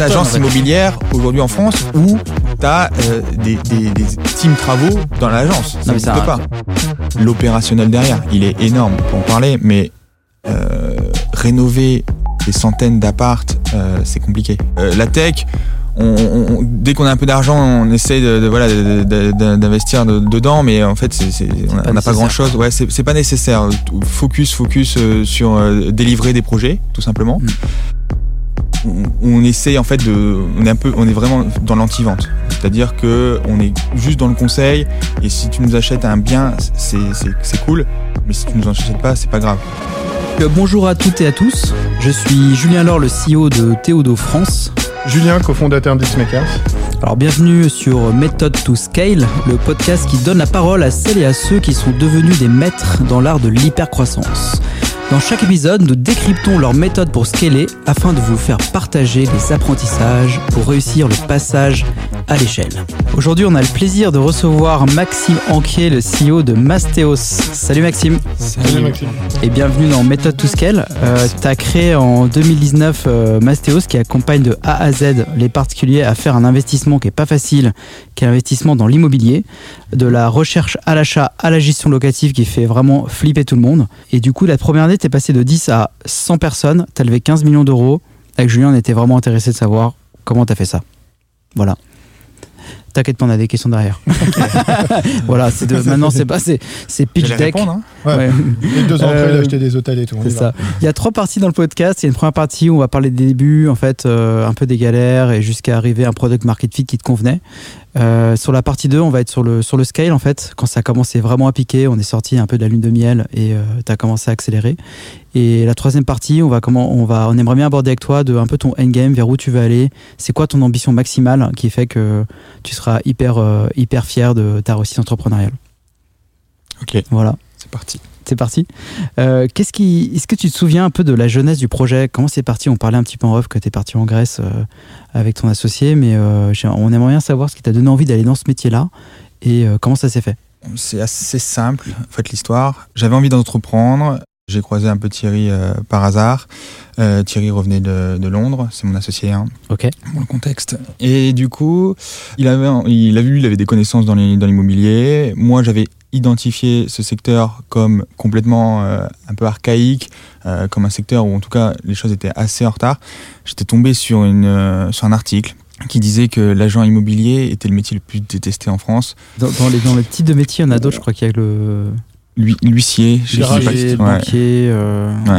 d'agence immobilière aujourd'hui en France où tu as des, des, des teams travaux dans l'agence. Ça n'existe pas. L'opérationnel derrière, il est énorme, peut en parler, mais euh, rénover des centaines d'appartes, euh, c'est compliqué. Euh, la tech, on, dès qu'on a un peu d'argent, on essaie de, voilà d'investir dedans, mais en fait, c'est, on n'a pas grand chose. Ouais, c'est, pas nécessaire. Focus, focus euh, sur euh, délivrer des projets, tout simplement. Mm. On, essaie en fait de, on est un peu, on est vraiment dans l'anti-vente. C'est-à-dire que on est juste dans le conseil, et si tu nous achètes un bien, c'est, c'est cool, mais si tu nous en achètes pas, c'est pas grave. Bonjour à toutes et à tous, je suis Julien Laure, le CEO de Théodo France. Julien, cofondateur d'Xmakers. Alors bienvenue sur Method to Scale, le podcast qui donne la parole à celles et à ceux qui sont devenus des maîtres dans l'art de l'hypercroissance. Dans chaque épisode, nous décryptons leur méthode pour scaler afin de vous faire partager les apprentissages pour réussir le passage à l'échelle. Aujourd'hui, on a le plaisir de recevoir Maxime Anquier, le CEO de Mastéos. Salut Maxime. Salut Maxime. Et bienvenue dans Méthode to Scale. Euh, tu as créé en 2019 euh, Mastéos qui accompagne de A à Z les particuliers à faire un investissement qui est pas facile, qui est l'investissement dans l'immobilier, de la recherche à l'achat à la gestion locative qui fait vraiment flipper tout le monde. Et du coup, la première année, tu es passé de 10 à 100 personnes, tu as levé 15 millions d'euros. Avec Julien, on était vraiment intéressé de savoir comment tu as fait ça. Voilà. T'inquiète pas, on a des questions derrière. voilà, c'est de, maintenant c'est pas c'est pitch deck. Répondre, hein ouais. deux ans après, il a euh, des hôtels et tout. C'est ça. Il y a trois parties dans le podcast. Il y a une première partie où on va parler des débuts, en fait, euh, un peu des galères et jusqu'à arriver à un product market fit qui te convenait. Euh, sur la partie 2, on va être sur le, sur le scale en fait. Quand ça a commencé vraiment à piquer, on est sorti un peu de la lune de miel et euh, tu as commencé à accélérer. Et la troisième partie, on va comment on va on aimerait bien aborder avec toi de un peu ton endgame, vers où tu veux aller. C'est quoi ton ambition maximale qui fait que tu seras hyper euh, hyper fier de ta réussite entrepreneuriale? Ok. Voilà. C'est parti c'est parti. Euh, qu'est-ce qui, est-ce que tu te souviens un peu de la jeunesse du projet? Comment c'est parti? On parlait un petit peu en off que tu es parti en Grèce euh, avec ton associé, mais euh, on aimerait bien savoir ce qui t'a donné envie d'aller dans ce métier-là et comment ça s'est fait? C'est assez simple, en fait, l'histoire. J'avais envie d'entreprendre. J'ai croisé un peu Thierry par hasard. Thierry revenait de, Londres, c'est mon associé. Hein, ok. Pour le contexte. Et du coup, il avait, il a vu, il avait des connaissances dans l'immobilier. Moi, j'avais identifier ce secteur comme complètement euh, un peu archaïque, euh, comme un secteur où en tout cas les choses étaient assez en retard, j'étais tombé sur, une, euh, sur un article qui disait que l'agent immobilier était le métier le plus détesté en France. Dans, les, dans les types de métiers, il y en a d'autres, je crois qu'il y a le... L'huissier, banquier,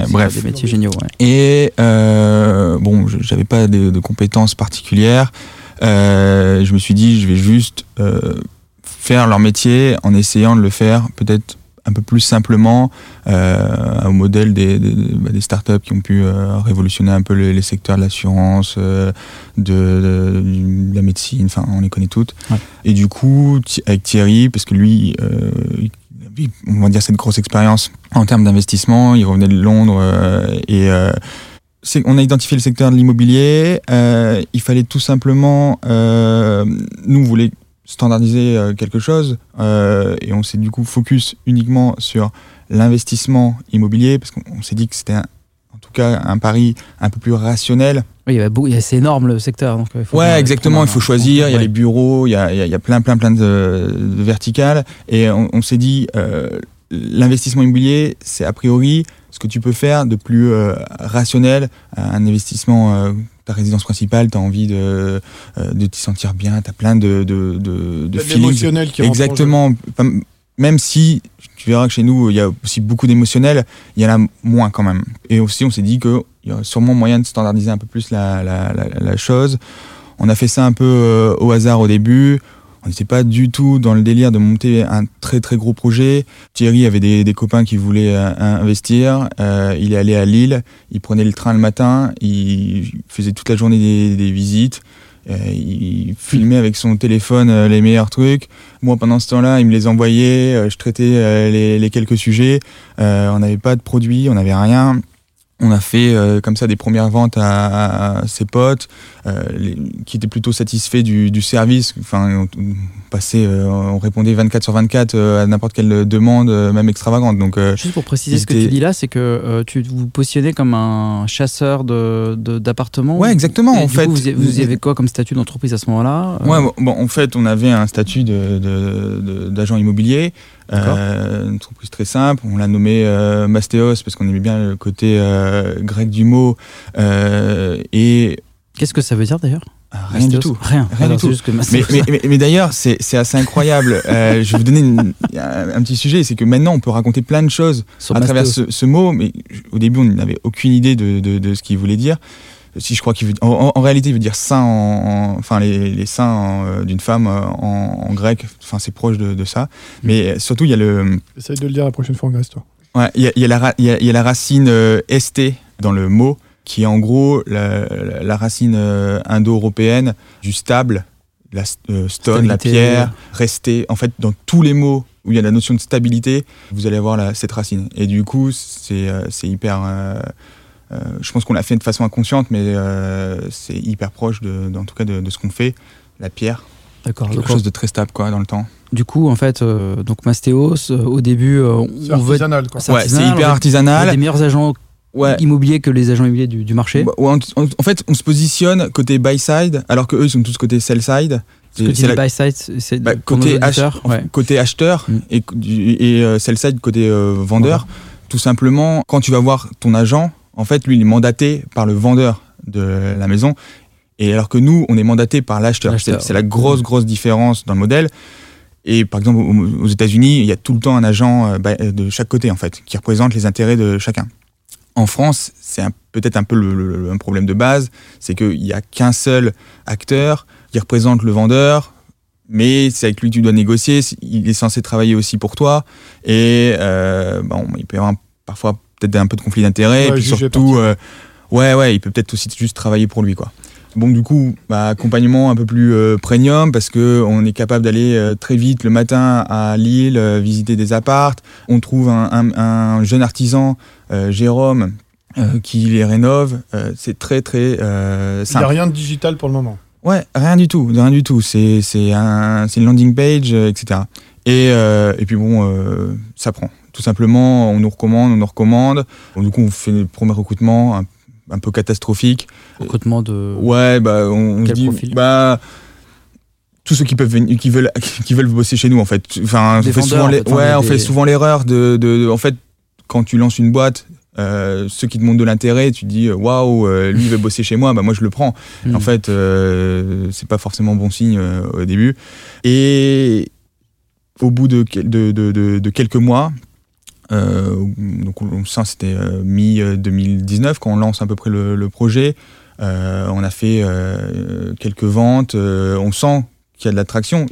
bref. Des métiers géniaux. Et bon, j'avais pas de, de, compétences particulières. je me suis dit, je vais juste faire leur métier en essayant de le faire peut-être un peu plus simplement euh, au modèle des, des, bah, des, startups qui ont pu euh, révolutionner un peu les, secteurs de l'assurance, euh, de, la médecine, enfin on les connaît toutes. Et du coup, avec Thierry, parce que lui, euh, on va dire cette grosse expérience en termes d'investissement, il revenait de Londres et on a identifié le secteur de l'immobilier. il fallait tout simplement, nous on voulait standardiser euh, quelque chose euh, et on s'est du coup focus uniquement sur l'investissement immobilier parce qu'on s'est dit que c'était en tout cas un pari un peu plus rationnel. Oui, c'est énorme le secteur. Donc il faut ouais, exactement. Il faut choisir. Il y a les bureaux, il y a, il y a plein, plein, plein de, verticales. Et on, s'est dit, euh, l'investissement immobilier, c'est a priori ce que tu peux faire de plus rationnel, un investissement ta résidence principale, tu as envie de, euh, de t'y sentir bien, tu as plein de, de, de, de feelings. qui Exactement. Même si tu verras que chez nous, il y a aussi beaucoup d'émotionnels, il y en a moins quand même. Et aussi, on s'est dit qu'il y aurait sûrement moyen de standardiser un peu plus la, chose. On a fait ça un peu euh, au hasard au début on n'était pas du tout dans le délire de monter un très très gros projet. Thierry avait des, copains qui voulaient euh, investir. Euh, il est allé à Lille, il prenait le train le matin, il faisait toute la journée des visites. Euh, il filmait avec son téléphone les meilleurs trucs. Moi, pendant ce temps-là, il me les envoyait. je traitais les, les, quelques sujets. on n'avait pas de produits, on n'avait rien On a fait euh, comme ça des premières ventes à, à ses potes, euh, les- qui étaient plutôt satisfaits du, du service. Enfin, on, passait, euh, on répondait 24 sur 24 euh, à n'importe quelle demande, même extravagante. Donc, Juste pour préciser ce que tu dis là, c'est que tu vous positionnez comme un chasseur de- de- d'appartements. Ouais, exactement, Et en du fait. coup, vous, vous avez quoi comme statut d'entreprise à ce moment-là Ouais, bon, en fait, on avait un statut de- de- de- d'agent immobilier. Euh, une entreprise très simple. On l'a nommé euh, Mastéos parce qu'on aimait bien le côté euh, grec du mot et Qu'est-ce que ça veut dire d'ailleurs? Euh, rien du tout. Rien. Rien Alors, du tout. juste que Mais, Mastéos- mais, mais- mais d'ailleurs, c'est assez incroyable. Euh, je vais vous donner une- un, un petit sujet, c'est que maintenant, on peut raconter plein de choses sur à travers ce, ce mot, mais au début, on n'avait aucune idée de, de- de ce qu'il voulait dire. Si je crois qu'il veut, en, en- en réalité, il veut dire sein, en, en- enfin les, les en, euh, d'une femme euh, en, en grec. Enfin, c'est proche de, de ça. Mais surtout, il y a le, Essaye de le dire la prochaine fois en Grèce, toi. ouais, il y a, y a la, ra- il y a- il y a la racine euh, st dans le mot, qui est en gros la, la- la racine euh, indo-européenne du stable, la euh, stone, la pierre, rester. En fait, dans tous les mots où il y a la notion de stabilité, vous allez avoir la- cette racine. Et du coup, c'est euh, c'est hyper. Euh, je pense qu'on l'a fait de façon inconsciente, mais euh, c'est hyper proche, de, de- en tout cas, de, de ce qu'on fait. La pierre, D'accord. quelque chose de très stable quoi, dans le temps. Du coup, en fait, euh, donc Mastéos, euh, au début, euh, C'est on veut artisanal, quoi. C'est Ouais, c'est artisanal, on hyper veut- artisanal. des meilleurs agents Ouais. immobiliers que les agents immobiliers du, du marché. Bah, ouais, en, en- en fait, on se positionne côté buy side, alors que eux ils sont tous côté sell side. C'est la- buy side, c'est- bah, côté, auditeurs, ach- ouais. côté acheteur Mm. et, euh, sell side côté euh, vendeur. Tout simplement, quand tu vas voir ton agent, en fait, lui, il est mandaté par le vendeur de la maison. Et alors que nous, on est mandaté par l'acheteur. C'est la grosse, grosse différence dans le modèle. Et par exemple, aux États-Unis, il y a tout le temps un agent euh, bah, de chaque côté, en fait, qui représente les intérêts de chacun. En France, c'est peut-être un peu le, le- un problème de base, c'est qu'il n'y a qu'un seul acteur qui représente le vendeur, mais c'est avec lui que tu dois négocier, il est censé travailler aussi pour toi, et euh, bon, il peut y avoir un- parfois peut-être un peu de conflit d'intérêts, et Ouais, puis juger surtout, euh, ouais, ouais, il peut peut-être aussi juste travailler pour lui, quoi. Bon, du coup, bah, accompagnement un peu plus euh, premium parce que on est capable d'aller euh, très vite le matin à Lille, euh, visiter des appartes. On trouve un, un- un jeune artisan, euh, Jérôme, qui les rénove. C'est très, très euh, Il n'y a simple. rien de digital pour le moment. Ouais, rien du tout, rien du tout. C'est c'est un, une landing page, etc. Et, euh, et puis bon, euh, ça prend. Tout simplement, on nous recommande, on nous recommande. Bon, du coup, on fait le premier recrutement un, un peu catastrophique. Recrutement de. Ouais, bah, on, on se Quel dit, bah, tous ceux qui peuvent venir, qui veulent, qui veulent bosser chez nous, en fait. Enfin, on fait souvent, en les- fait, ouais, des- on fait des- souvent l'erreur de, de, de- en fait, quand tu lances une boîte, euh, ceux qui te montrent de l'intérêt, tu te dis, waouh, lui il veut bosser chez moi, bah moi je le prends. Hmm. En fait, euh, c'est pas forcément bon signe euh, au début. Et au bout de, quel- de, de, de- de quelques mois, euh, donc on, ça c'était euh, mi-2019 quand on lance à peu près le, projet, euh, on a fait euh, quelques ventes, on sent qu'il y a de l'attraction.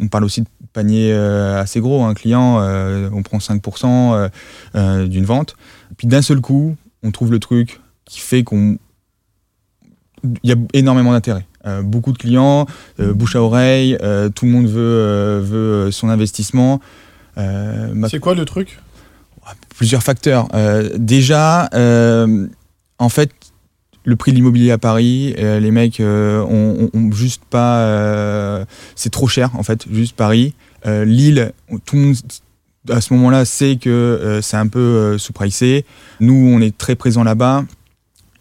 On parle aussi de panier assez gros, un client, euh, on prend 5% euh, euh, d'une vente. Puis d'un seul coup, on trouve le truc qui fait qu'on il y a énormément d'intérêt. Euh, beaucoup de clients, euh, bouche à oreille, euh, tout le monde veut, veut son investissement. Ma- C'est quoi le truc? Plusieurs facteurs. Déjà, en fait, le prix de l'immobilier à Paris, les mecs ont, juste pas. c'est trop cher, en fait, juste Paris. Lille, tout le monde à ce moment-là sait que c'est un peu sous-pricé. Nous, on est très présents là-bas.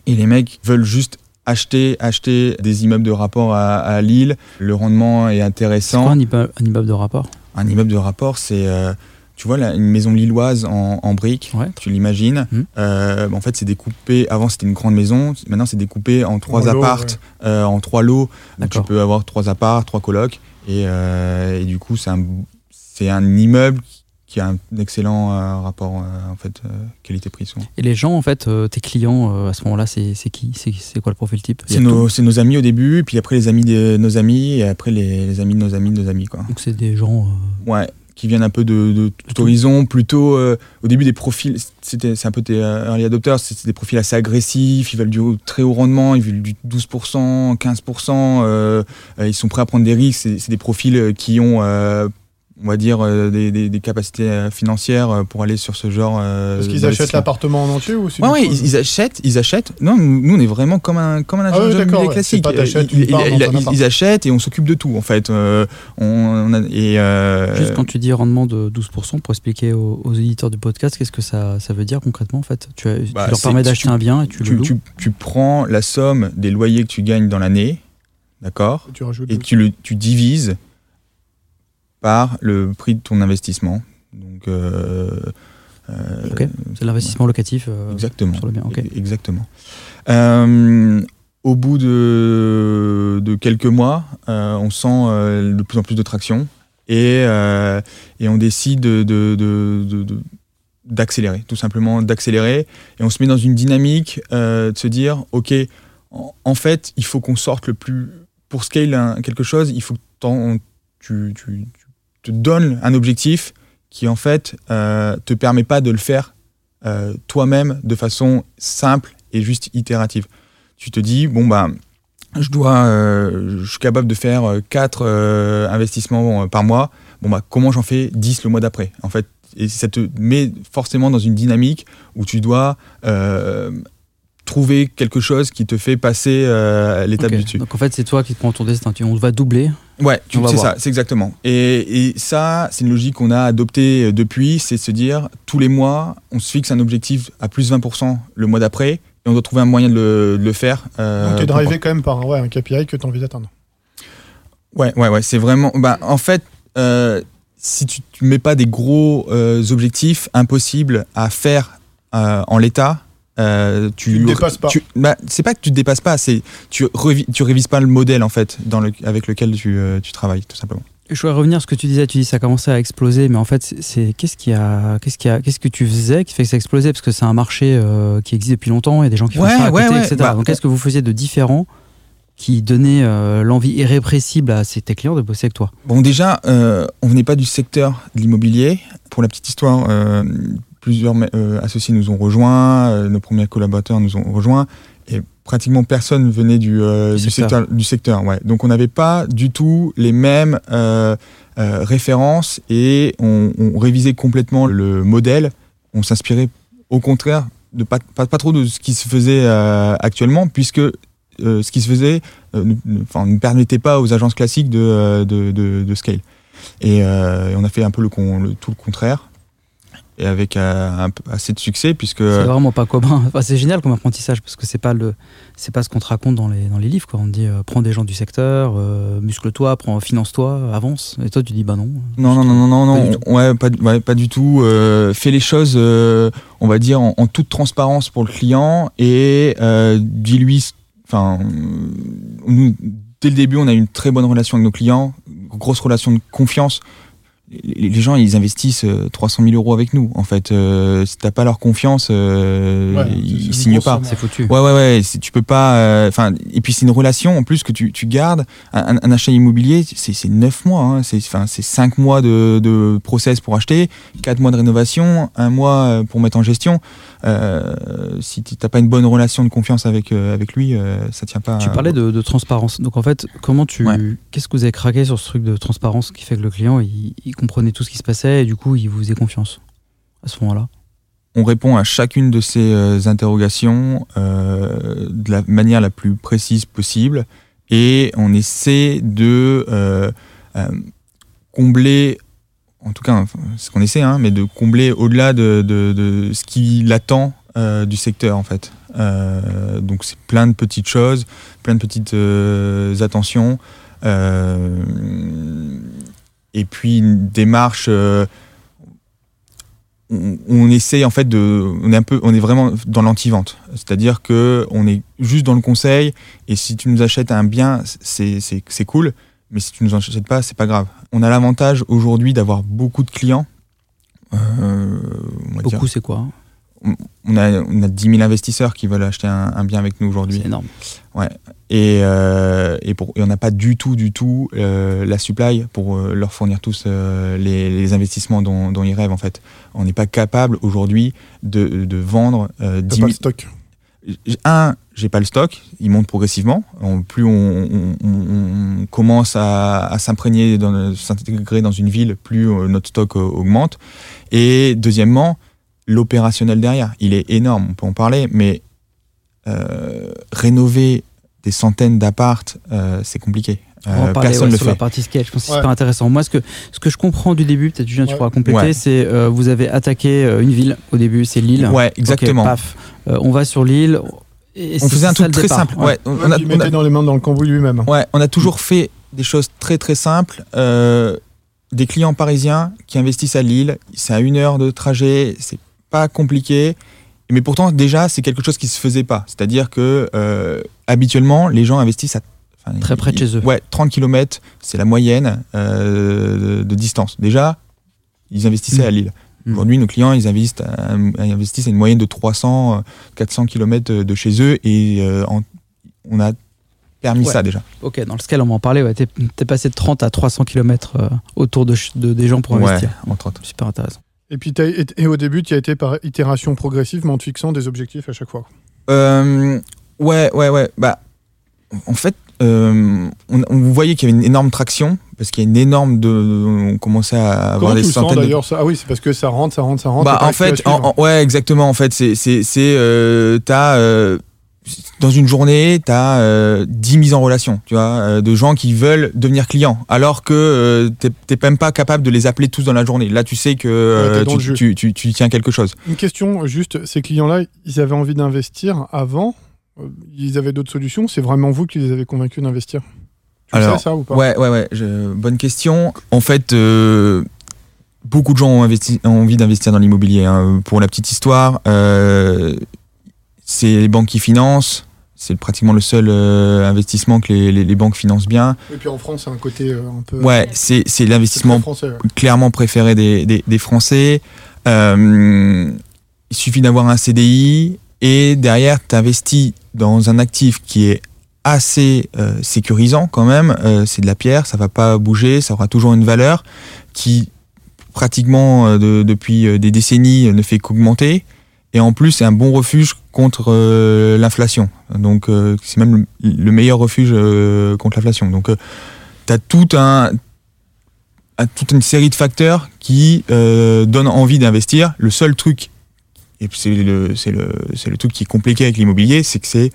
Et les mecs veulent juste acheter, acheter des immeubles de rapport à, à Lille. Le rendement est C'est intéressant. quoi un immeuble, un immeuble de rapport? Un immeuble de rapport, c'est, euh, tu vois, là, une maison lilloise en, en briques, Ouais. tu l'imagines. Mhm. Euh, en fait, c'est découpé, avant c'était une grande maison, maintenant c'est découpé en trois appartes, euh, en trois lots. Donc tu peux avoir trois apparts, trois colocs. Et, euh, et du coup, c'est un, c'est un immeuble qui a un excellent euh, rapport, euh, en fait, euh, qualité-prix. Et les gens, en fait, tes clients, à ce moment-là, c'est c'est qui? C'est quoi le profil type? C'est nos, nos amis au début, puis après les amis de nos amis, et après les, les amis de nos amis de nos amis, quoi. Donc c'est des gens. Ouais, qui viennent un peu de, de tout horizon, plutôt au début des profils, c'était, c'est un peu des early adopters, c'est des profils assez agressifs, ils veulent du haut- très haut rendement, ils veulent du 12%, 15%, euh, euh, ils sont prêts à prendre des risques, c'est, des profils qui ont on va dire, euh, des, des- des capacités euh, financières euh, pour aller sur ce genre. euh, Est-ce qu'ils achètent l'appartement en entier ou Ouais, coup- ils, ils achètent, ils achètent. Non, nous, nous, on est vraiment comme un, comme un Ah agent oui, d'accord, immobilier ouais. classique. Pas Ils- une part ils- dans un ils- appart. ils achètent et on s'occupe de tout, en fait. Euh, on, on a- et, euh, Juste quand tu dis rendement de 12%, pour expliquer aux, aux éditeurs du podcast, qu'est-ce que ça, ça veut dire concrètement en fait? Tu, as- tu Bah, leur permets d'acheter un bien et tu, le tu, loues tu- tu prends la somme des loyers que tu gagnes dans l'année, d'accord? Tu Et le- tu, le, tu divises par le prix de ton investissement. Donc, euh, euh. C'est l'investissement locatif euh, exactement. sur le bien. E- Exactement. Au bout de, de quelques mois, on sent de plus en plus de traction et, et on décide de, de- d'accélérer, tout simplement d'accélérer. Et on se met dans une dynamique euh, de se dire, OK, en, en fait, il faut qu'on sorte le plus... Pour scale un- quelque chose, il faut que tu te donnes un objectif qui, en fait, euh, te permet pas de le faire euh, toi-même de façon simple et juste itérative. Tu te dis, bon, bah, je dois, euh, je suis capable de faire 4 investissements par mois. Bon, bah, comment j'en fais 10 le mois d'après? En fait, et ça te met forcément dans une dynamique où tu dois trouver quelque chose qui te fait passer euh, l'étape Ok. du dessus. Donc en fait, c'est toi qui prends ton destin. Tu- On va doubler. Ouais, c'est ça, c'est exactement. Et, et ça, c'est une logique qu'on a adoptée euh, depuis, c'est de se dire, tous les mois, on se fixe un objectif à plus 20% le mois d'après, et on doit trouver un moyen de le, de le faire. euh, Donc, tu es drivé quand même par ouais, un KPI que tu as envie d'atteindre. Ouais, ouais, ouais, c'est vraiment... Bah, en fait, euh, si tu ne mets pas des gros euh, objectifs impossibles à faire euh, en l'état, euh, tu Tu te dépasses pas. bah, c'est pas que tu te dépasses pas, c'est tu, revi- tu révises pas le modèle en fait dans le, avec lequel tu, euh, tu travailles tout simplement. Je voudrais revenir à ce que tu disais. Tu dis que ça commençait à exploser, mais en fait, c'est- qu'est-ce qui a, qu'est-ce qui a, qu'est-ce que tu faisais qui fait que ça explosait? Parce que c'est un marché euh, qui existe depuis longtemps. Il y a des gens qui font Ouais, ça à ouais, côté, ouais. etc. Bah, Donc, qu'est-ce que vous faisiez de différent qui donnait euh, l'envie irrépressible à ces- tes clients de bosser avec toi? Bon, déjà, euh, on venait pas du secteur de l'immobilier. Pour la petite histoire, euh, plusieurs euh, associés nous ont rejoints, euh, nos premiers collaborateurs nous ont rejoints, et pratiquement personne venait du, euh, Du du, secteur. secteur. du secteur. Ouais. Donc, on n'avait pas du tout les mêmes références et on, on révisait complètement le modèle. On s'inspirait au contraire de pas, pas, pas trop de ce qui se faisait actuellement, puisque ce qui se faisait ne, ne- enfin, ne permettait pas aux agences classiques de, de, de, de scale. Et, euh, et on a fait un peu le, con- le- tout le contraire, et avec euh, un assez de succès, puisque C'est vraiment pas commun. Enfin, c'est génial comme apprentissage parce que c'est pas le, c'est pas ce qu'on te raconte dans les, dans les livres. Quoi. On te dit euh, prends des gens du secteur, euh, muscle-toi, prends, finance-toi, avance. Et toi, tu dis bah non. Non, non, non, non, non, Pas du non, ouais, pas, ouais, pas du tout. Euh, fais les choses, euh, on va dire, en, en toute transparence pour le client et euh, dis-lui, enfin, euh, nous, dès le début, on a une très bonne relation avec nos clients, grosse relation de confiance. Les, gens, ils investissent euh, 300 000 euros avec nous. En fait, euh, si t'as pas leur confiance, euh, Ouais, ils signent pas. C'est foutu. Ouais, ouais, ouais. Tu peux pas. euh, Enfin, et puis c'est une relation en plus que tu, tu gardes. Un, achat immobilier, c'est c'est neuf mois. Hein, c'est enfin c'est cinq mois de, de process pour acheter, quatre mois de rénovation, un mois euh, pour mettre en gestion. Euh, si tu t'as pas une bonne relation de confiance avec euh, avec lui, euh, ça tient pas. Tu parlais de, de transparence. Donc en fait, comment tu, Ouais. qu'est-ce que vous avez craqué sur ce truc de transparence qui fait que le client il, il comprenait tout ce qui se passait et du coup il vous faisait confiance à ce moment-là? on répond à chacune de ces euh, interrogations euh, de la manière la plus précise possible et on essaie de euh, combler, en tout cas c'est ce qu'on essaie, hein, mais de combler au-delà de, ce qu'il attend euh, du secteur en fait. Euh, donc c'est plein de petites choses, plein de petites euh, attentions. et puis une démarche on, on essaye en fait de on est un peu on est vraiment dans l'anti-vente c'est-à-dire que on est juste dans le conseil et si tu nous achètes un bien c'est cool mais si tu nous en achètes pas c'est pas grave on a l'avantage aujourd'hui d'avoir beaucoup de clients Euh, Beaucoup, c'est quoi? On a on a 10 000 investisseurs qui veulent acheter un, un bien avec nous aujourd'hui C'est énorme. et, euh, et, pour, et on n'a pas du tout, du tout euh, la supply pour euh, leur fournir tous euh, les, les investissements dont, dont ils rêvent en fait. On n'est pas capable aujourd'hui de, de vendre euh, T'as 10 pas 000 le stock. Un, j'ai pas le stock, il monte progressivement. Plus on, commence à, à s'imprégner, s'intégrer dans une ville, plus euh, notre stock euh, augmente. Et deuxièmement, l'opérationnel derrière, il est énorme. On peut en parler, mais euh, rénover des centaines d'appartes, c'est compliqué. On va Euh, en parler personne ouais, le sur la fait. partie sketch. Je pense que c'est Ouais. super intéressant. Moi, ce que, ce que je comprends du début, peut-être Julien, tu Ouais. pourras compléter, Ouais. c'est euh, vous avez attaqué euh, une ville au début, c'est Lille. Ouais, exactement. paf. Euh, on va sur Lille. et on faisait un truc très départ. simple. Ouais. Ouais, on, on a, on dans les mains dans le cambouis lui-même. Ouais, on a toujours fait des choses très très simples. Euh, des clients parisiens qui investissent à Lille, c'est à une heure de trajet, c'est pas compliqué. Mais pourtant, déjà, c'est quelque chose qui se faisait pas. C'est-à-dire que euh, habituellement, les gens investissent à enfin, Très près de chez eux. Ouais, 30 km, c'est la moyenne euh, de, distance. Déjà, ils investissaient Mm. à Lille. Mm. Aujourd'hui, nos clients, ils investissent à, ils investissent à une moyenne de 300, euh, 400 km de chez eux et euh, en- on a permis Ouais. ça déjà. Ok, dans le scale, on va en parler. Ouais. T'es, t'es passé de 30 à 300 km autour de, des gens pour Ouais, investir. entre autres. Super intéressant. Et puis et au début, tu as été par itération progressive, mais en te fixant des objectifs à chaque fois. Euh, ouais, ouais, ouais. Bah, en fait, euh, on, on voyait qu'il y avait une énorme traction parce qu'il y a une énorme de, on commençait à avoir Comment des tu centaines. d'ailleurs Ah oui, c'est parce que ça rentre, ça rentre, ça rentre. Bah, en fait, en- en- ouais, exactement. En fait, c'est, euh, t'as euh, dans une journée, t'as euh, 10 mises en relation, tu vois, euh, de gens qui veulent devenir clients, alors que euh, t'es, même pas capable de les appeler tous dans la journée. Là, tu sais que Ouais, tu, tu, tu, tu tiens quelque chose. Une question, juste, ces clients-là, ils avaient envie d'investir avant Ils avaient d'autres solutions C'est vraiment vous qui les avez convaincus d'investir Tu Alors, sais ça ou pas Ouais, ouais, ouais. je- bonne question. En fait, euh, beaucoup de gens ont, investi, ont envie d'investir dans l'immobilier. hein. Pour la petite histoire, euh, c'est les banques qui financent. C'est pratiquement le seul euh, investissement que les, les- les banques financent bien. Et puis en France, c'est un côté euh, un peu. Ouais, c'est l'investissement français. ouais. clairement préféré des, des, des Français. Euh, il suffit d'avoir un CDI et derrière, tu investis dans un actif qui est assez euh, sécurisant quand même. Euh, c'est de la pierre, ça va pas bouger, ça aura toujours une valeur qui pratiquement euh, de- depuis des décennies ne fait qu'augmenter. Et en plus, c'est un bon refuge contre l'inflation. Donc, c'est même le, le meilleur refuge contre l'inflation. Donc, tu as toute une série de facteurs qui donnent envie d'investir. Le seul truc, et c'est le, c'est le, c'est le truc qui est compliqué avec l'immobilier, c'est que c'est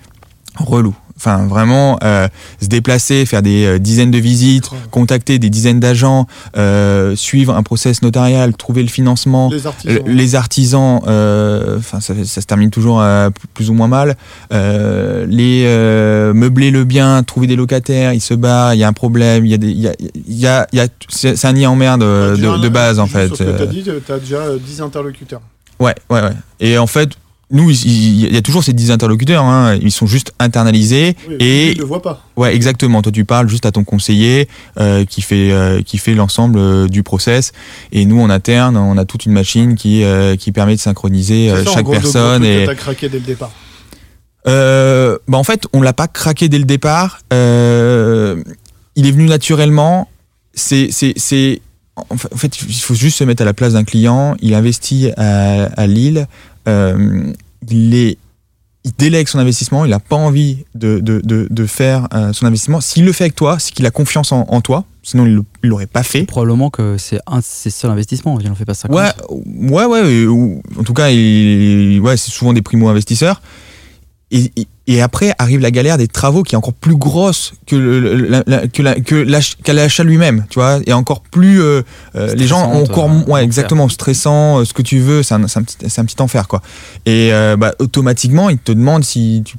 relou. Enfin, vraiment, euh, se déplacer, faire des euh, dizaines de visites, contacter des dizaines d'agents, euh, suivre un process notarial, trouver le financement, Les artisans. le- les artisans, euh, enfin ça, ça se termine toujours euh, plus ou moins mal. Euh, les euh, meubler le bien, trouver des locataires, ils se barrent, il y a un problème, il y a des, il y a, il y a, y a- c'est c'est un nid en merde Déjà, de, de base en fait. Dit, t'as déjà euh, 10 interlocuteurs. Ouais, ouais, ouais. Et en fait, nous, il- y a toujours ces 10 interlocuteurs, hein, ils sont juste internalisés. Oui, Et- lui, il le voit pas. Ouais, exactement. Toi, tu parles juste à ton conseiller euh, qui fait euh, qui fait l'ensemble euh, du process. Et nous, en interne, on a toute une machine qui qui permet de synchroniser ça, chaque gros, personne. Et t'as craqué dès le départ. bah en fait, on l'a pas craqué dès le départ. Il est venu naturellement. C'est c'est c'est en fa- en fait, il faut juste se mettre à la place d'un client. Il investit à, à Lille. Euh, il est il délègue son investissement, il n'a pas envie de, de, de, de faire euh, son investissement. S'il le fait avec toi, c'est qu'il a confiance en, en toi, sinon il ne l'aurait pas fait. Probablement que c'est un c'est seul investissement. Il en fait pas 50. Ouais, ouais, ouais. ou- en tout cas, il- ouais, c'est souvent des primo-investisseurs. Et, après arrive la galère des travaux qui est encore plus grosse que le- la- la- que la- l'achat lui-même, tu vois, et encore plus. euh, euh, les gens ont encore, euh, ouais, exactement, stressant, euh, ce que tu veux, c'est un, un petit, c'est un petit enfer, quoi. Et euh, bah, automatiquement, ils te demandent si tu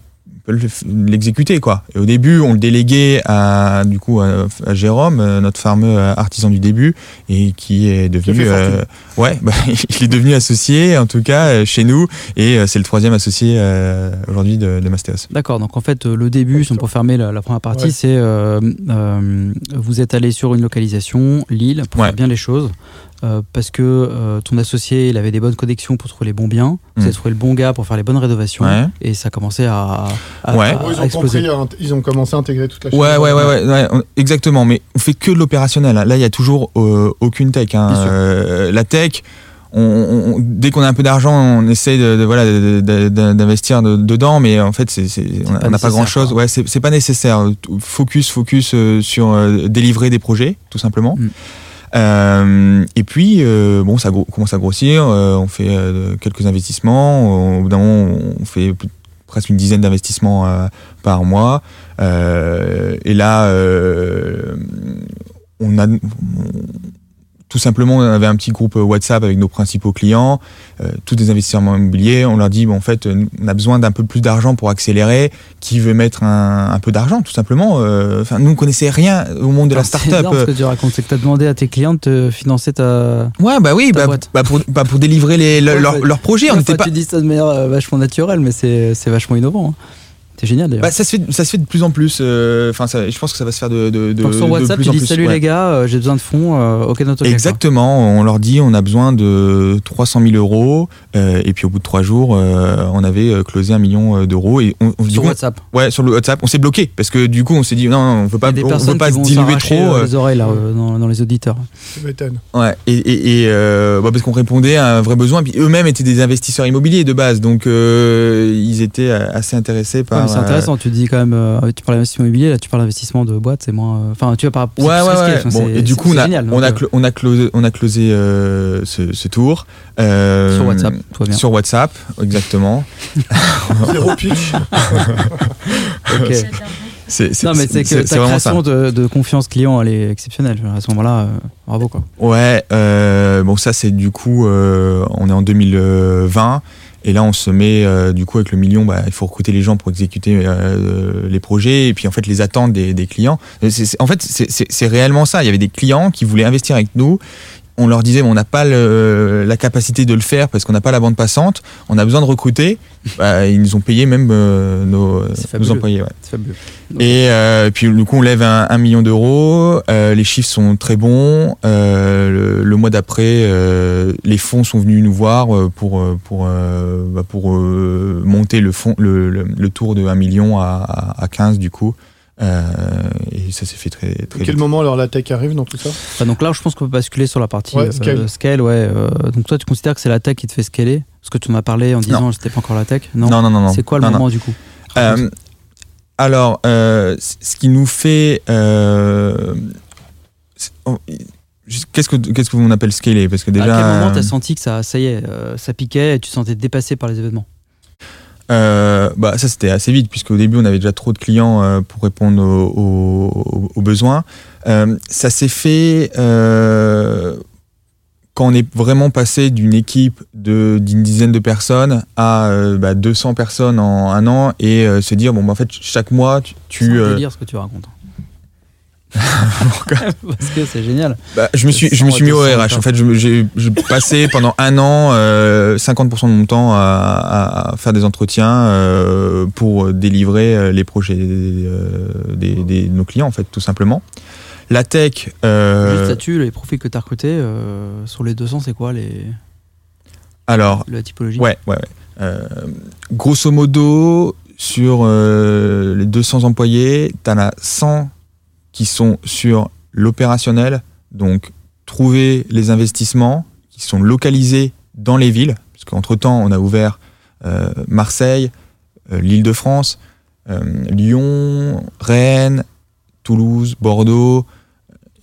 f- l'exécuter, quoi. Et au début, on le déléguait à, du coup, à, à Jérôme, euh, notre fameux euh, artisan du début, et qui est devenu, euh, ouais, bah, il est devenu associé, en tout cas, chez nous, et c'est le troisième associé euh, aujourd'hui de, de Mastéos. D'accord, donc en fait, le début, si on peut fermer la, la première partie, Ouais. c'est euh, euh, vous êtes allé sur une localisation, Lille, pour Ouais. faire bien les choses. Euh, parce que euh, ton associé, il avait des bonnes connexions pour trouver les bons biens. Vous Mm. avez trouvé le bon gars pour faire les bonnes rénovations. Ouais. Et ça a commencé à, à, Ouais. à- Bon, ils, ont exploser. compris, hein, ils ont commencé à intégrer toute la chaîne. Ouais, ouais, ouais, ouais, exactement. Mais on fait que de l'opérationnel. hein. Là, il y a toujours euh, aucune tech. hein. Euh, la tech, on, dès qu'on a un peu d'argent, on essaie de, voilà d'investir dedans, mais en fait, c'est, on n'a pas grand chose. Ouais, c'est, pas nécessaire. Focus, focus sur délivrer des projets, tout simplement. Mm. Euh, et puis, euh, bon, ça commence à grossir. Euh, on fait quelques investissements. Au bout d'un moment, on fait presque une dizaine d'investissements par mois. et là, on a, tout simplement, on avait un petit groupe WhatsApp avec nos principaux clients, euh, tous des investisseurs immobiliers. On leur dit, bon, en fait, on a besoin d'un peu plus d'argent pour accélérer. Qui veut mettre un, peu d'argent, tout simplement euh, Enfin, nous, on connaissait rien au monde de la startup. C'est ce que tu racontes, c'est que tu as demandé à tes clients de te financer ta. Ouais, bah oui, bah, bah, pour, bah, pour, délivrer les, leurs projets. on pas... Tu dis ça de manière euh, vachement naturelle, mais c'est vachement innovant. Hein. C'est génial d'ailleurs. Bah, ça, se fait, ça se fait de plus en plus. euh, Enfin, je pense que ça va se faire de, de, de, Donc sur de WhatsApp, plus tu en dis plus, salut ouais. les gars, euh, j'ai besoin de fonds, euh, ok notre Exactement, on leur dit on a besoin de 300 000 euros euh, et puis au bout de trois jours euh, on avait euh, closé un million euh, d'euros et on, Sur WhatsApp. ouais sur le WhatsApp on s'est bloqué parce que du coup on s'est dit non, non on veut pas on veut pas se diluer trop euh, euh, les oreilles là, euh, dans, dans les auditeurs. Ça m'étonne. Ouais, et, et, et, euh, bah, parce qu'on répondait à un vrai besoin. Puis eux-mêmes étaient des investisseurs immobiliers de base, donc euh, ils étaient euh, assez intéressés par. C'est intéressant, tu dis quand même, euh, tu parles d'investissement immobilier, là tu parles d'investissement de boîte, c'est moins. euh, Enfin, tu vas par. euh, Ouais, ouais, ouais. Bon, et du coup, on a, génial, on, a on closé, on a closé euh, ce, ce tour. euh, Euh, sur WhatsApp, tout va bien. Sur WhatsApp, exactement. Zéro pitch. Ok. C'est, Non, mais c'est que ta vraiment ça. création de, de confiance client, elle est exceptionnelle. À ce moment-là, euh, bravo quoi. Ouais, euh, bon ça c'est du coup, euh, on est en 2020 et là on se met euh, du coup avec le million, bah, il faut recruter les gens pour exécuter euh, les projets et puis en fait les attentes des, clients. En fait c'est réellement ça. Il y avait des clients qui voulaient investir avec nous. On leur disait on n'a pas le- la capacité de le faire parce qu'on n'a pas la bande passante. On a besoin de recruter. Bah, ils nous ont payé même euh, nos, employés. ouais. Fabuleux. Et euh, puis du coup on lève un, un million d'euros, euh, les chiffres sont très bons. Euh, le, le mois d'après, euh, les fonds sont venus nous voir euh, pour euh, pour euh, bah, pour euh, monter le fond le, le, tour de 1 million à, à, à 15 du coup. Euh, et ça s'est fait très très À quel vite. moment alors la tech arrive dans tout ça? Enfin, donc là, je pense qu'on peut basculer sur la partie Ouais, euh, scale. ouais. euh, donc toi, tu considères que c'est la tech qui te fait scaler? Parce que tu m'as parlé en disant que c'était pas encore la tech Non. Non non non non. C'est quoi le Non, non. moment du coup? Euh, alors, euh, ce qui nous fait. oh, Qu'est-ce que qu'est-ce que on appelle scaler? Parce que déjà. À quel moment euh, t'as senti que ça, ça y est, euh, ça piquait et tu te sentais dépassé par les événements? Euh, bah ça c'était assez vite puisqu'au début on avait déjà trop de clients euh, pour répondre aux, aux- aux besoins. Euh, ça s'est fait quand on est vraiment passé d'une équipe d'une dizaine de personnes à euh, bah, 200 personnes en un an et se dire bon bah, en fait chaque mois tu, C'est tu, euh, délire ce que tu racontes. Parce que c'est génial. bah, je me suis je me suis mis au RH en fait. J'ai passé pendant un an euh, 50% de mon temps à, faire des entretiens euh, pour délivrer euh, les projets euh, des, des- de nos clients en fait tout simplement. La tech euh, Juste là-dessus, les profils que tu as recrutés, euh, sur les 200, c'est quoi les... alors la typologie? ouais ouais, ouais. Euh, grosso modo sur euh, les 200 employés t'en as 100 qui sont sur l'opérationnel donc trouver les investissements qui sont localisés dans les villes parce qu'entre temps on a ouvert euh, Marseille euh, l'Île-de-France euh, Lyon Rennes Toulouse Bordeaux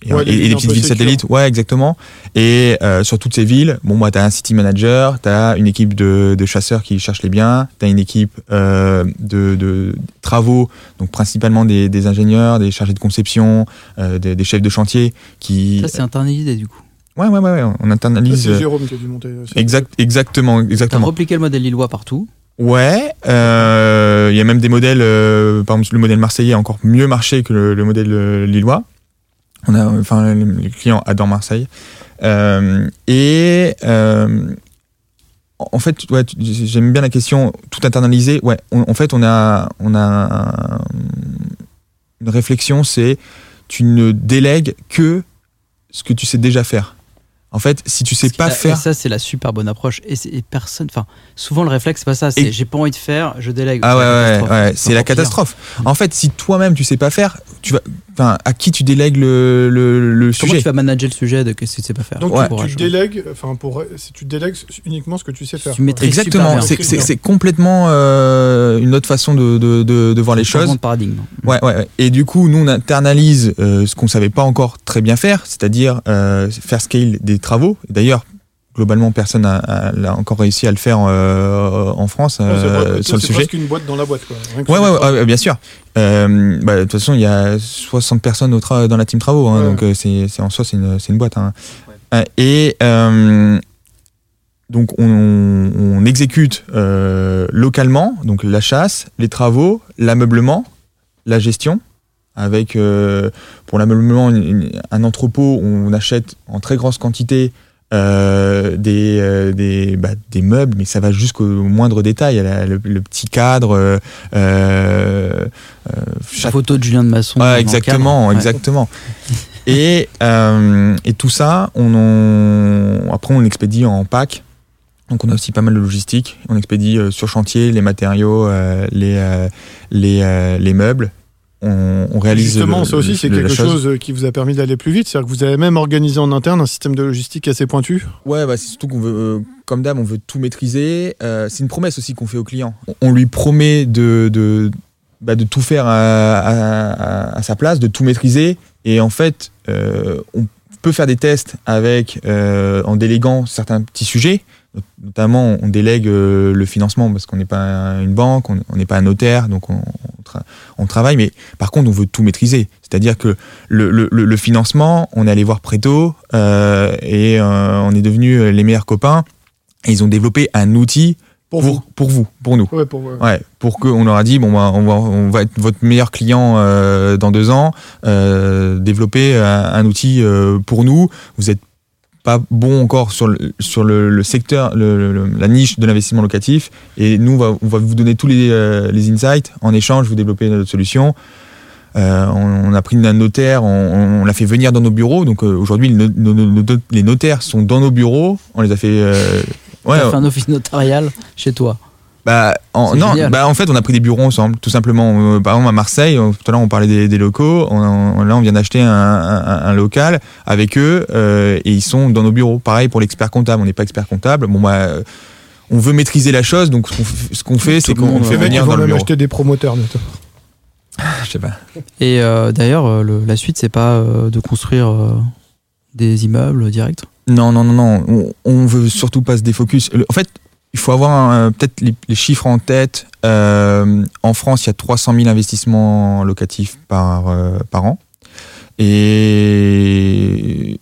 et, Ouais, les et- et villes des petites villes satellites ouais exactement et euh, sur toutes ces villes bon bah t'as un city manager t'as une équipe de, de chasseurs qui cherchent les biens t'as une équipe euh, de, de travaux donc principalement des, des ingénieurs des chargés de conception euh, des, des chefs de chantier qui Ça, c'est internalisé du coup. ouais ouais ouais, ouais, on Ça, internalise C'est euh, Jérôme qui a dû monter. euh, exact exactement Tu as exactement repliqué le modèle lillois partout. Ouais, euh, il y a même des modèles, euh, par exemple le modèle marseillais a encore mieux marché que le, le modèle lillois. Enfin, les clients adorent Marseille. Euh, et euh, en fait, j'aime bien la question tout internalisé. En fait, on a, on a un- une réflexion, c'est tu ne délègues que ce que tu sais déjà faire. En fait, si tu sais Parce pas faire, ça, c'est la super bonne approche. Et, personne. Enfin, souvent, le réflexe, c'est pas ça. C'est Et- j'ai pas envie de faire, je délègue. ah ouais, ouais, catastrophe. ouais, c'est la pire. catastrophe. En fait, si toi-même tu sais pas faire, tu vas, enfin, à qui tu délègues le, le, le Comment sujet tu vas manager le sujet de qu'est-ce que tu sais pas faire? Donc Ouais. tu, tu délègues, enfin pour, si tu délègues uniquement ce que tu sais faire. Tu Exactement. C'est- C'est c'est complètement euh, une autre façon de, de, de, de voir les choses. de paradigme. Ouais, ouais, ouais. Et du coup, nous, on internalise euh, ce qu'on savait pas encore très bien faire, c'est-à-dire euh, faire scale des travaux. D'ailleurs, globalement, personne n'a encore réussi à le faire euh, en France Ouais, c'est euh, sur le c'est sujet. presque une boîte dans la boîte. Quoi. Ouais, ouais, bien sûr. Euh, bah, de toute façon, il y a 60 personnes au dans la team travaux, hein, Ouais. donc euh, c'est c'est- en soi, c'est une, c'est une boîte. hein. Et euh, donc, on, on exécute euh, localement donc la chasse, les travaux, l'ameublement, la gestion. Avec, euh, pour l'ameublement, un entrepôt, on achète en très grosse quantité euh, des, euh, des, bah, des meubles, mais ça va jusqu'au moindre détail. La- le, le petit cadre, La photo de Julien de Masson. Ouais, exactement, cadre. Ouais. exactement. et, et tout ça, on en- après on expédie en pack. Donc on a aussi pas mal de logistique. On expédie sur chantier les matériaux, les, les, les meubles. On, on réalise. Justement, le- ça aussi, c'est quelque chose qui vous a permis d'aller plus vite. C'est-à-dire que vous avez même organisé en interne un système de logistique assez pointu. Ouais, bah, c'est surtout qu'on veut, euh, comme d'hab, on veut tout maîtriser. Euh, c'est une promesse aussi qu'on fait au client. On- lui promet de, de, bah, de tout faire à, à- à- à sa place, de tout maîtriser. Et en fait, euh, on peut faire des tests avec, euh, en déléguant certains petits sujets. Not- Notamment, on délègue euh, le financement parce qu'on n'est pas une banque, on n'est pas un notaire, donc on, on tra- on travaille. Mais par contre, on veut tout maîtriser. C'est-à-dire que le, le- le- le financement, on est allé voir Préto euh, et euh, on est devenus les meilleurs copains. Et ils ont développé un outil Pour, pour, pour vous, pour nous. Ouais, pour, ouais. Ouais, pour qu'on leur a dit bon bah, on va on va être votre meilleur client euh, dans deux ans, développer un, un outil pour nous. Vous êtes pas bon encore sur le, sur le, le secteur, le- le- la niche de l'investissement locatif, et nous on va, on va vous donner tous les, euh, les insights. En échange, vous développez notre solution. Euh, on, on a pris un notaire, on, on l'a fait venir dans nos bureaux. Donc euh, aujourd'hui, les notaires sont dans nos bureaux. On les a fait. euh, ouais, T'as fait un office notarial chez toi. Bah, en, non, bah, en fait, on a pris des bureaux ensemble, tout simplement. Euh, par exemple, à Marseille, tout à l'heure, on parlait des, des locaux. On, on- là, on vient d'acheter un, un- un local avec eux euh, et ils sont dans nos bureaux. Pareil pour l'expert comptable. On n'est pas expert comptable. Bon, bah, euh, on veut maîtriser la chose, donc ce qu'on fait, c'est qu'on monde, fait venir dans le même bureau. acheter des promoteurs bientôt. Je sais pas. Et euh, d'ailleurs, le- la suite, c'est pas euh, de construire euh, des immeubles directs. Non, non, non, non. On, on veut surtout pas se défocus. Le- En fait, il faut avoir un- peut-être les, chiffres en tête. Euh, en France, il y a 300 000 investissements locatifs par, euh, par an. Et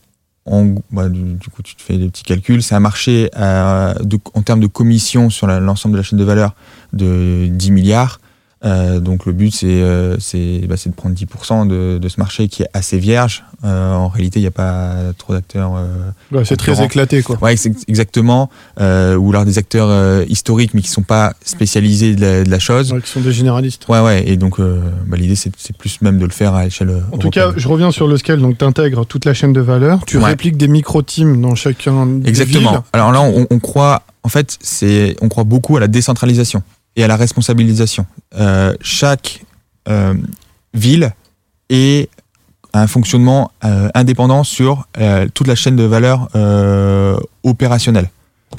bah, du, coup, tu te fais des petits calculs. C'est un marché euh, de- en termes de commission sur l'ensemble de la chaîne de valeur de 10 milliards. Euh, donc le but, c'est euh, c'est bah, de prendre 10% de, de ce marché qui est assez vierge. Euh, en réalité, il n'y a pas trop d'acteurs. euh, Ouais, c'est très éclaté, quoi. Ouais, exactement. Euh, ou alors des acteurs euh, historiques, mais qui sont pas spécialisés de la, de la chose. Ouais, qui sont des généralistes. Ouais, ouais. Et donc, euh, bah, l'idée, c'est plus même de le faire à échelle. En tout cas, je reviens sur le scale. Donc, tu intègres toute la chaîne de valeur. Tu Ouais. répliques des micro-teams dans chacun des exactement. villes. Alors là, on, on croit, en fait, c'est, on croit beaucoup à la décentralisation et à la responsabilisation. Euh, chaque euh, ville est un fonctionnement euh, indépendant sur euh, toute la chaîne de valeur euh, opérationnelle.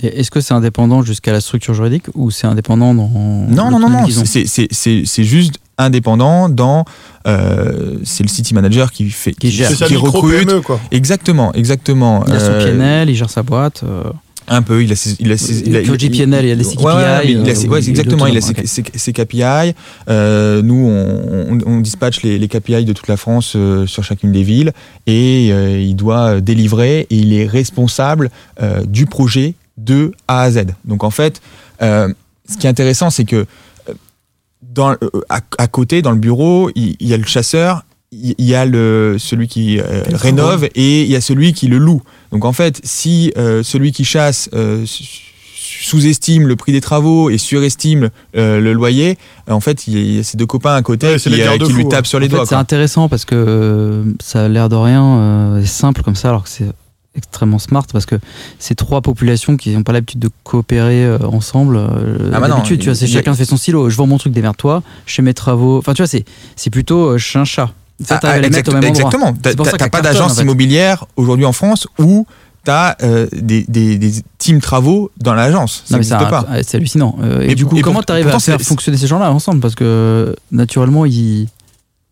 Et Est-ce que c'est indépendant jusqu'à la structure juridique ou c'est indépendant dans. Non, non, non, non. C'est- C'est c'est- c'est juste indépendant dans. euh, c'est le city manager qui fait, Qui gère. Qui recrute. micro-PME, quoi. Exactement, exactement. Il a son Euh, PNL, il gère sa boîte. euh, Un peu, il a ses, il a ses, il a- il a des KPI, ouais, euh, ouais, exactement, il a ses, ses- ses KPI. Euh, nous, on, on, on dispatche les, les KPI de toute la France euh, sur chacune des villes et euh, il doit délivrer et il est responsable euh, du projet de A à Z. Donc en fait, euh, ce qui est intéressant, c'est que dans, euh, à, à côté, dans le bureau, il, il y a le chasseur, il y a le, celui qui euh, rénove et il y a celui qui le loue. Donc en fait, si euh, celui qui chasse euh, sous-estime le prix des travaux et surestime euh, le loyer, euh, en fait, il y a ses deux copains à côté Ouais, qui, euh, lui ouais. tapent sur les En doigts. c'est intéressant parce que euh, ça a l'air de rien euh, simple comme ça, alors que c'est extrêmement smart parce que c'est trois populations qui n'ont pas l'habitude de coopérer euh, ensemble. Euh, Ah bah non, D'habitude, tu vois, c'est chacun fait son silo. Je vends mon truc, démerde-toi. Je fais mes travaux. Enfin, tu vois, c'est c'est plutôt euh, chien chat. Ça, Ah, à les exact- au même exactement. Ça que ça pas d'agence en fait. immobilière aujourd'hui en France où t'as euh, des, des, des teams travaux dans l'agence. Ça ça n'existe pas. c'est hallucinant. Euh, et, Et du coup, et comment pour- t'arrives à faire fonctionner ces gens-là ensemble? Parce que naturellement, ils...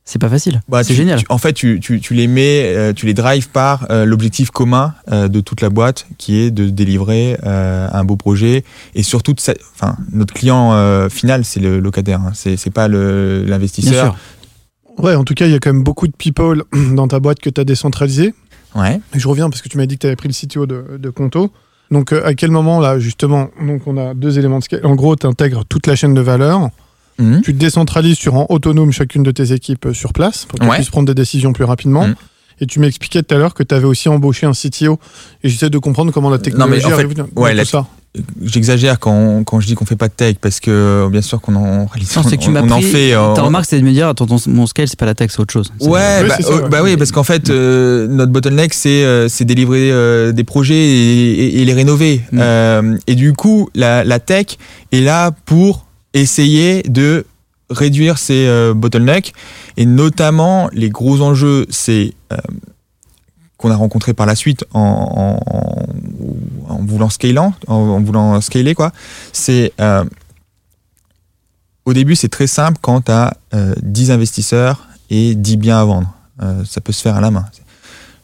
c'est pas facile. Bah, c'est tu- génial. tu- en fait, tu, tu, tu les mets, euh, tu les drives par euh, l'objectif commun euh, de toute la boîte, qui est de délivrer un beau projet et surtout, de sa- enfin, notre client final, c'est le locataire. hein. C'est pas l'investisseur. Ouais, en tout cas, il y a quand même beaucoup de people dans ta boîte que tu as décentralisé. Ouais. Et je reviens parce que tu m'as dit que tu avais pris le CTO de, de Conto. Donc, euh, à quel moment, là, justement, donc on a deux éléments de scale. En gros, tu intègres toute la chaîne de valeur. Mhm. Tu te décentralises, tu rends autonome chacune de tes équipes euh, sur place pour qu'elles Ouais. puissent prendre des décisions plus rapidement. Mhm. Et tu m'expliquais tout à l'heure que tu avais aussi embauché un CTO. Et j'essaie de comprendre comment la technologie en fait, arrive dans ouais, tout la- ça. J'exagère quand, quand je dis qu'on fait pas de tech parce que euh, bien sûr qu'on en réalise, Non, c'est que tu on, m'as pris. fait. euh, Ta on- remarque, c'est de me dire attends, ton- mon scale, c'est pas la tech, c'est autre chose. Ouais, bah, ça, euh, ouais. bah oui, parce qu'en fait, euh, notre bottleneck, c'est euh, c'est délivrer euh, des projets et, et- et les rénover. Mm. Euh, et du coup, la, la tech est là pour essayer de réduire ces euh, bottlenecks. Et notamment, les gros enjeux, c'est euh, qu'on a rencontré par la suite en, en, en voulant scalant, en, en voulant scaler quoi. C'est euh, au début, c'est très simple quand tu as 10 investisseurs et 10 biens à vendre. Euh, ça peut se faire à la main.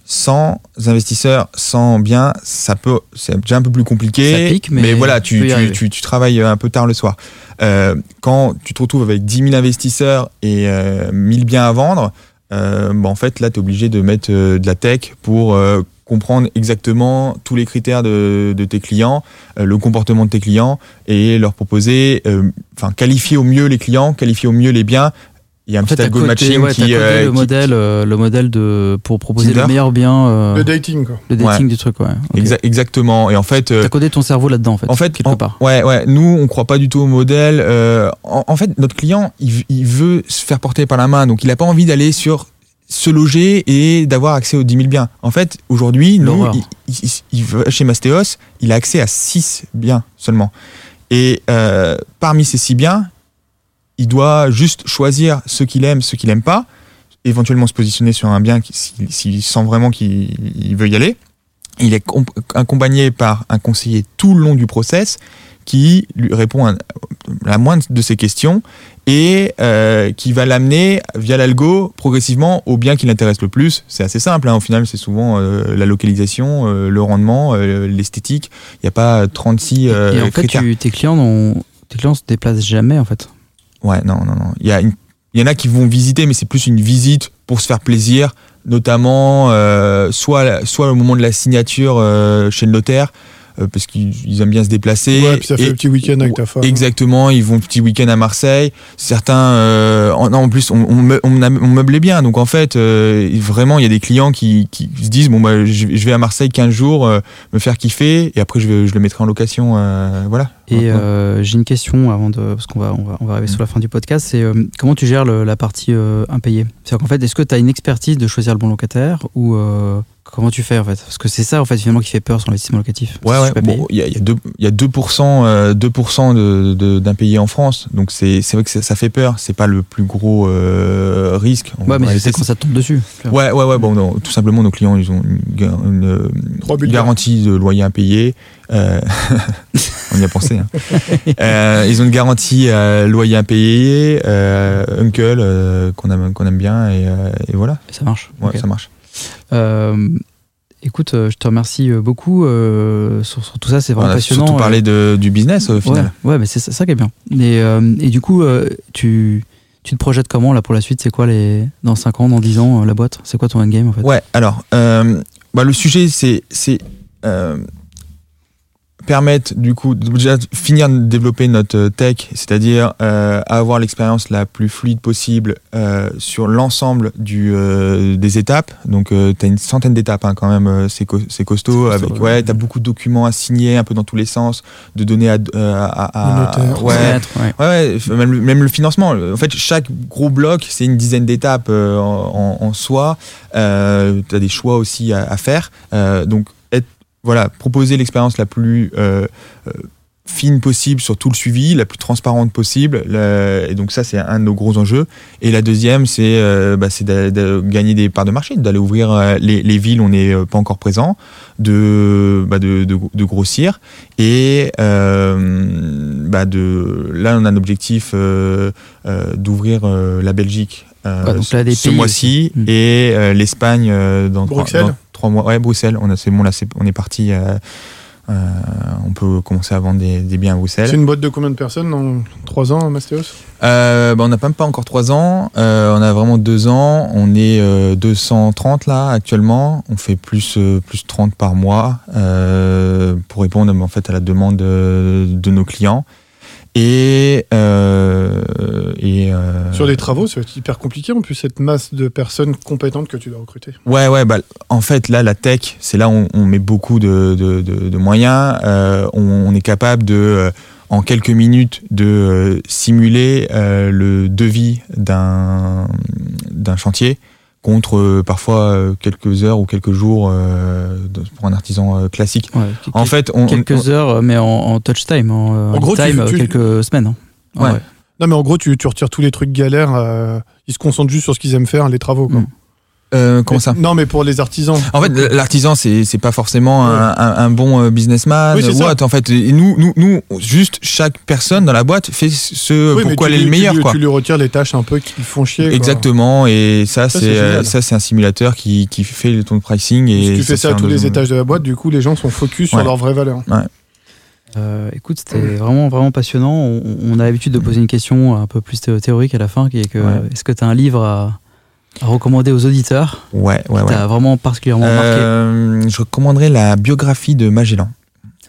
100 investisseurs, 100 biens, ça peut, c'est déjà un peu plus compliqué. Ça pique, mais voilà, tu tu, tu, travailles un peu tard le soir. Euh, quand tu te retrouves avec 10 000 investisseurs et euh, 1000 biens à vendre, euh, bah, en fait, là, tu es obligé de mettre euh, de la tech pour euh, comprendre exactement tous les critères de, tes clients, le comportement de tes clients et leur proposer, enfin, qualifier au mieux les clients, qualifier au mieux les biens. Il y a un En fait, petit algo matching ouais, t'as qui, euh, le qui- modèle, euh, le modèle de pour proposer Tinder. le meilleur bien, euh, Le dating, quoi. le dating Ouais. du truc, ouais. Exa- exactement. Et en fait, euh, T'as codé ton cerveau là-dedans, en fait. En fait, quelque en- part. ouais, ouais. Nous, on croit pas du tout au modèle. Euh, en, en fait, notre client, il, il veut se faire porter par la main, donc il n'a pas envie d'aller sur se loger et d'avoir accès aux 10 000 biens. En fait, aujourd'hui, nous, L'horreur. il, il- il va chez Mastéos, il a accès à 6 biens seulement. Et euh, parmi ces 6 biens, il doit juste choisir ce qu'il aime, ce qu'il aime pas, éventuellement se positionner sur un bien s'il sent vraiment qu'il il veut y aller. Il est com- accompagné par un conseiller tout le long du process qui lui répond à la moindre de ses questions et euh, qui va l'amener via l'algo progressivement au bien qui l'intéresse le plus. C'est assez simple, hein. au final c'est souvent euh, la localisation, euh, le rendement, l'esthétique. Il n'y a pas 36 euh, Et en fait, critères. tu- tes clients, n'ont- tes clients se déplacent jamais, en fait. Ouais, non, non, non. Il y, a une- il y en a qui vont visiter, mais c'est plus une visite pour se faire plaisir, notamment euh, soit, soit au moment de la signature euh, chez le notaire, euh, parce qu'ils ils aiment bien se déplacer. Ouais, puis ça fait Et- le petit week-end avec ta femme. Exactement, ils vont petit week-end à Marseille. Certains, euh, en, non, en plus, on, on, me- on, me- on meublait bien. Donc en fait, euh, vraiment, il y a des clients qui, qui se disent bon bah, je, je vais à Marseille 15 jours, euh, me faire kiffer, et après je, vais- je le mettrai en location. euh, voilà. Et euh, j'ai une question avant de. Parce qu'on va, on va, on va arriver sur la fin du podcast. C'est euh, comment tu gères le- la partie euh, impayée? C'est-à-dire qu'en fait, est-ce que tu as une expertise de choisir le bon locataire ou euh, comment tu fais en fait? Parce que c'est ça en fait finalement qui fait peur sur l'investissement locatif. Ouais, ouais. Bon, il y a, y a deux- il y a 2%, euh, 2% de, de- d'impayés en France. Donc c'est, c'est vrai que ça, ça fait peur. C'est pas le plus gros euh, risque. En Ouais, mais c'est quand ça te tombe dessus. Ouais, ouais, ouais. Bon, non, tout simplement, nos clients, ils ont une, garantie de loyer impayé. On y a pensé. hein. Euh, ils ont une garantie euh, loyer impayé, euh, Uncle, euh, qu'on, aime, bien, et, et voilà. Et ça marche. Ouais, ça marche. Écoute, je te remercie beaucoup euh, sur, sur tout ça. C'est vraiment a passionnant. surtout parlé de, du business au final. ouais, mais c'est ça, ça qui est bien. Et, euh, et du coup, euh, tu, tu te projettes comment là pour la suite? C'est quoi les dans 5 ans, dans 10 ans la boîte? C'est quoi ton endgame en fait? Ouais, alors, bah, le sujet, c'est permettre du coup de déjà finir de développer notre euh, tech, c'est-à-dire euh, avoir l'expérience la plus fluide possible euh, sur l'ensemble du euh, des étapes. Donc, tu as une centaine d'étapes hein, quand même, c'est co- c'est costaud. C'est costaud, avec, ouais. ouais, tu as beaucoup de documents à signer un peu dans tous les sens, de donner à, à, à- Le notaire. ouais, ouais. Même, le- même le financement. En fait, chaque gros bloc, c'est une dizaine d'étapes en, en- en soi. Tu as des choix aussi à, à faire. Donc, voilà, proposer l'expérience la plus euh, euh, fine possible sur tout le suivi, la plus transparente possible. La- et donc ça, c'est un de nos gros enjeux. Et la deuxième, c'est euh, bah, c'est de, de gagner des parts de marché, d'aller ouvrir euh, les, les villes où on n'est euh, pas encore présent, de, bah, de, de, de grossir. Et euh, bah, de, là, on a un objectif euh, euh, d'ouvrir euh, la Belgique. euh, Ouais, donc là, des ce mois-ci aussi. Et euh, l'Espagne euh, dans, trois- Bruxelles dans trois mois. Ouais, Bruxelles. On a, c'est bon là, c'est- on est parti. euh, euh, on peut commencer à vendre des, des biens à C'est Bruxelles. une boîte de combien de personnes dans 3 ans, Mastéos? Euh, bah, on n'a même pas encore trois ans. Euh, on a vraiment deux ans. On est euh, 230 là actuellement. On fait plus plus 30 par mois pour répondre en fait à la demande de, de nos clients. Et euh, et euh, Sur les travaux, ça va être hyper compliqué en plus, cette masse de personnes compétentes que tu dois recruter. Ouais, ouais, bah, en fait, là, la tech, c'est là où on, on met beaucoup de, de, de- de moyens. Euh, on, on est capable de, euh, en quelques minutes, de euh, simuler euh, le devis d'un d'un chantier contre euh, parfois euh, quelques heures ou quelques jours euh, pour un artisan euh, classique. Ouais, En fait, on, on- quelques heures, mais en, en touch time, en, En gros, tu- time, tu- quelques semaines. hein. Ouais. ouais. Non, mais en gros, tu, tu retires tous les trucs galères. euh, ils se concentrent juste sur ce qu'ils aiment faire, les travaux. Quoi. Mm. Euh, comment Mais- ça Non, mais pour les artisans. En fait, l'artisan, c'est c'est pas forcément un, un- un bon euh, businessman. Oui, autre. En fait, Et nous, nous, nous, juste chaque personne dans la boîte fait ce Oui, pourquoi tu elle est lui- le tu meilleur. lui- quoi. Tu lui retires les tâches un peu qui font chier. quoi. Exactement, et ça, Ça, c'est euh, ça c'est un simulateur qui, qui fait le ton de pricing et Si tu fais ça à tous les étages de la boîte, du coup, les gens sont focus sur vraies valeurs. Euh, écoute, c'était vraiment, vraiment passionnant. On, on a l'habitude de poser une question un peu plus thé- théorique à la fin, qui est que Ouais. est-ce que tu as un livre à, à recommander aux auditeurs Ouais, ouais, ouais. t'a vraiment particulièrement marqué Euh, je recommanderais la biographie de Magellan.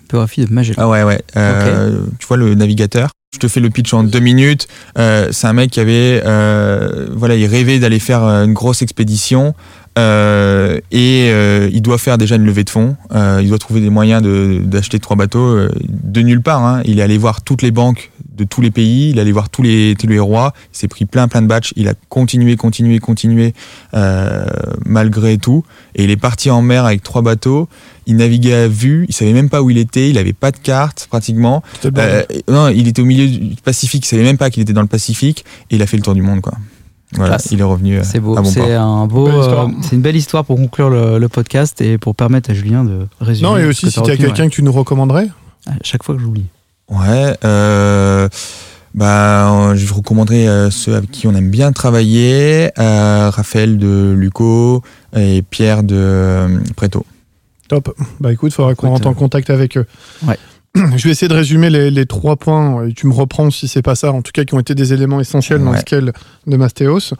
Biographie de Magellan. Ah ouais, ouais. Euh, Tu vois le navigateur? Je te fais le pitch en deux minutes. Euh, c'est un mec qui avait, euh, voilà, il rêvait d'aller faire une grosse expédition. Euh, et il doit faire déjà une levée de fonds. Il doit trouver des moyens de- d'acheter trois bateaux de nulle part. hein. Il est allé voir toutes les banques de tous les pays. Il est allé voir tous les, tous les rois. Il s'est pris plein plein de batchs. Il a continué, continué, continué euh, malgré tout. Et il est parti en mer avec trois bateaux. Il naviguait à vue. Il savait même pas où il était. Il avait pas de carte pratiquement. Euh, non, il était au milieu du Pacifique. Il savait même pas qu'il était dans le Pacifique. Et il a fait le tour du monde, quoi. Voilà, Classe. il est revenu. euh, C'est beau, bon c'est un beau, euh, c'est une belle histoire pour conclure le, le podcast et pour permettre à Julien de résumer. non, et aussi, si tu as quelqu'un que tu nous recommanderais. À chaque fois que j'oublie. Ouais. Euh, bah, je recommanderais euh, ceux avec qui on aime bien travailler euh, Raphaël de Luco et Pierre de Preto. top. Bah écoute, il faudra qu'on rentre en contact avec eux. ouais. Je vais essayer de résumer les, les trois points, et tu me reprends si c'est pas ça, en tout cas qui ont été des éléments essentiels dans le scale de Mastéos.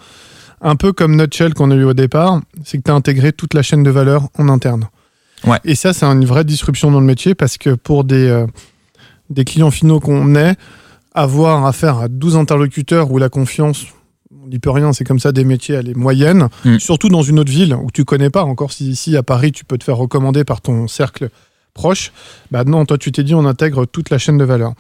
Un peu comme Nutshell qu'on a eu au départ, c'est que tu as intégré toute la chaîne de valeur en interne. Ouais. Et ça, c'est une vraie disruption dans le métier parce que pour des, euh, des clients finaux qu'on est, avoir affaire à 12 interlocuteurs où la confiance, on n'y peut rien, c'est comme ça, des métiers, elle est moyenne, Mm. surtout dans une autre ville où tu connais pas, encore si ici à Paris, tu peux te faire recommander par ton cercle proche, bah non, toi tu t'es dit on intègre toute la chaîne de valeur.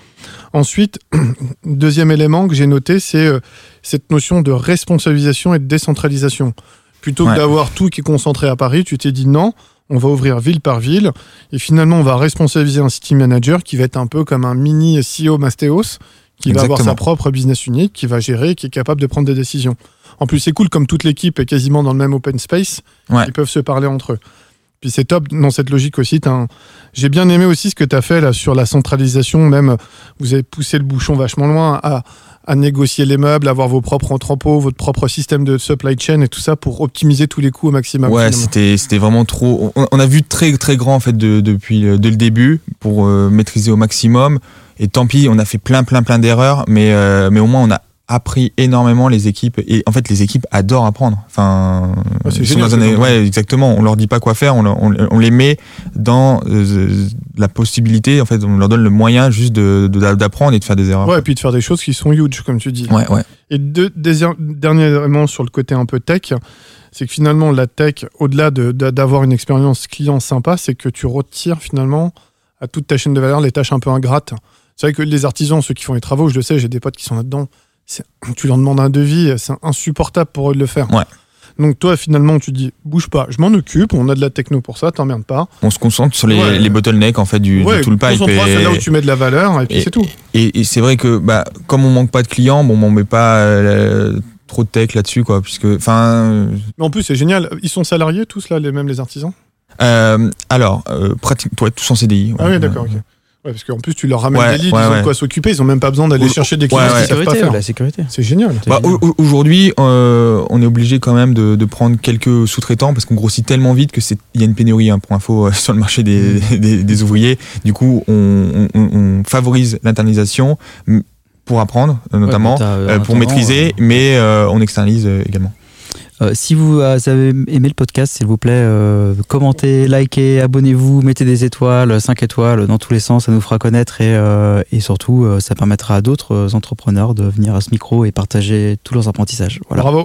Ensuite, deuxième élément que j'ai noté, c'est euh, cette notion de responsabilisation et de décentralisation. Plutôt que d'avoir tout qui est concentré à Paris, tu t'es dit non, on va ouvrir ville par ville et finalement on va responsabiliser un city manager qui va être un peu comme un mini CEO Mastéos qui va avoir sa propre business unit, qui va gérer, qui est capable de prendre des décisions. En plus, c'est cool comme toute l'équipe est quasiment dans le même open space, Ouais. ils peuvent se parler entre eux. Puis c'est top dans cette logique aussi. un- J'ai bien aimé aussi ce que tu as fait là sur la centralisation. Même, vous avez poussé le bouchon vachement loin à, à négocier les meubles, avoir vos propres entrepôts, votre propre système de supply chain et tout ça pour optimiser tous les coûts au maximum. Ouais, c'était c'était vraiment trop. On, on a vu très très grand en fait de- depuis le, dès le début pour euh, maîtriser au maximum. Et tant pis, on a fait plein plein plein d'erreurs, mais euh, mais au moins on a appris énormément les équipes et en fait les équipes adorent apprendre. Enfin, Ouais, c'est ils sont dans un- ouais exactement. On leur dit pas quoi faire, on, on, on les met dans euh, la possibilité. En fait, on leur donne le moyen juste de de- d'apprendre et de faire des erreurs. Ouais, et puis de faire des choses qui sont huge, comme tu dis. ouais. ouais. Et deux, dernier élément sur le côté un peu tech, c'est que finalement, la tech, au-delà de- de- d'avoir une expérience client sympa, c'est que tu retires finalement à toute ta chaîne de valeur les tâches un peu ingrates. C'est vrai que les artisans, ceux qui font les travaux, je le sais, j'ai des potes qui sont là-dedans, tu leur demandes un devis, c'est insupportable pour eux de le faire. Ouais. Donc toi, finalement, tu dis, bouge pas, je m'en occupe, on a de la techno pour ça, t'emmerdes pas. On se concentre sur les, Ouais. les bottlenecks en fait du, ouais, du tool pipe. concentre-toi, c'est Et, là où tu mets de la valeur, et puis c'est tout. et- et c'est vrai que bah, comme on manque pas de clients, bon, on met pas euh, trop de tech là-dessus, quoi, puisque, enfin, Mais en plus, c'est génial. Ils sont salariés tous, là, les, même les artisans? Euh, alors, euh, pratique, toi, tous en CDI. Ah oui, d'accord, ok. Ouais, parce qu'en plus, tu leur ramènes Ouais, des leads, ouais, ils ont de ouais. quoi s'occuper, ils ont même pas besoin d'aller chercher des ouais, clients ouais. qu'ils savent pas sécurité, faire. la sécurité. C'est génial. Bah, au- au- Aujourd'hui, euh, on est obligé quand même de, de prendre quelques sous-traitants parce qu'on grossit tellement vite que c'est il y a une pénurie hein, pour info euh, sur le marché des, des, des ouvriers. Du coup, on, on- on favorise l'internalisation pour apprendre euh, notamment, Ouais, bah, euh, pour maîtriser, mais euh, on externalise également. Euh, si vous euh, avez aimé le podcast, s'il vous plaît, euh, commentez, likez, abonnez-vous, mettez des étoiles, 5 étoiles dans tous les sens, ça nous fera connaître et, surtout, ça permettra à d'autres entrepreneurs de venir à ce micro et partager tous leurs apprentissages. Voilà. Bravo.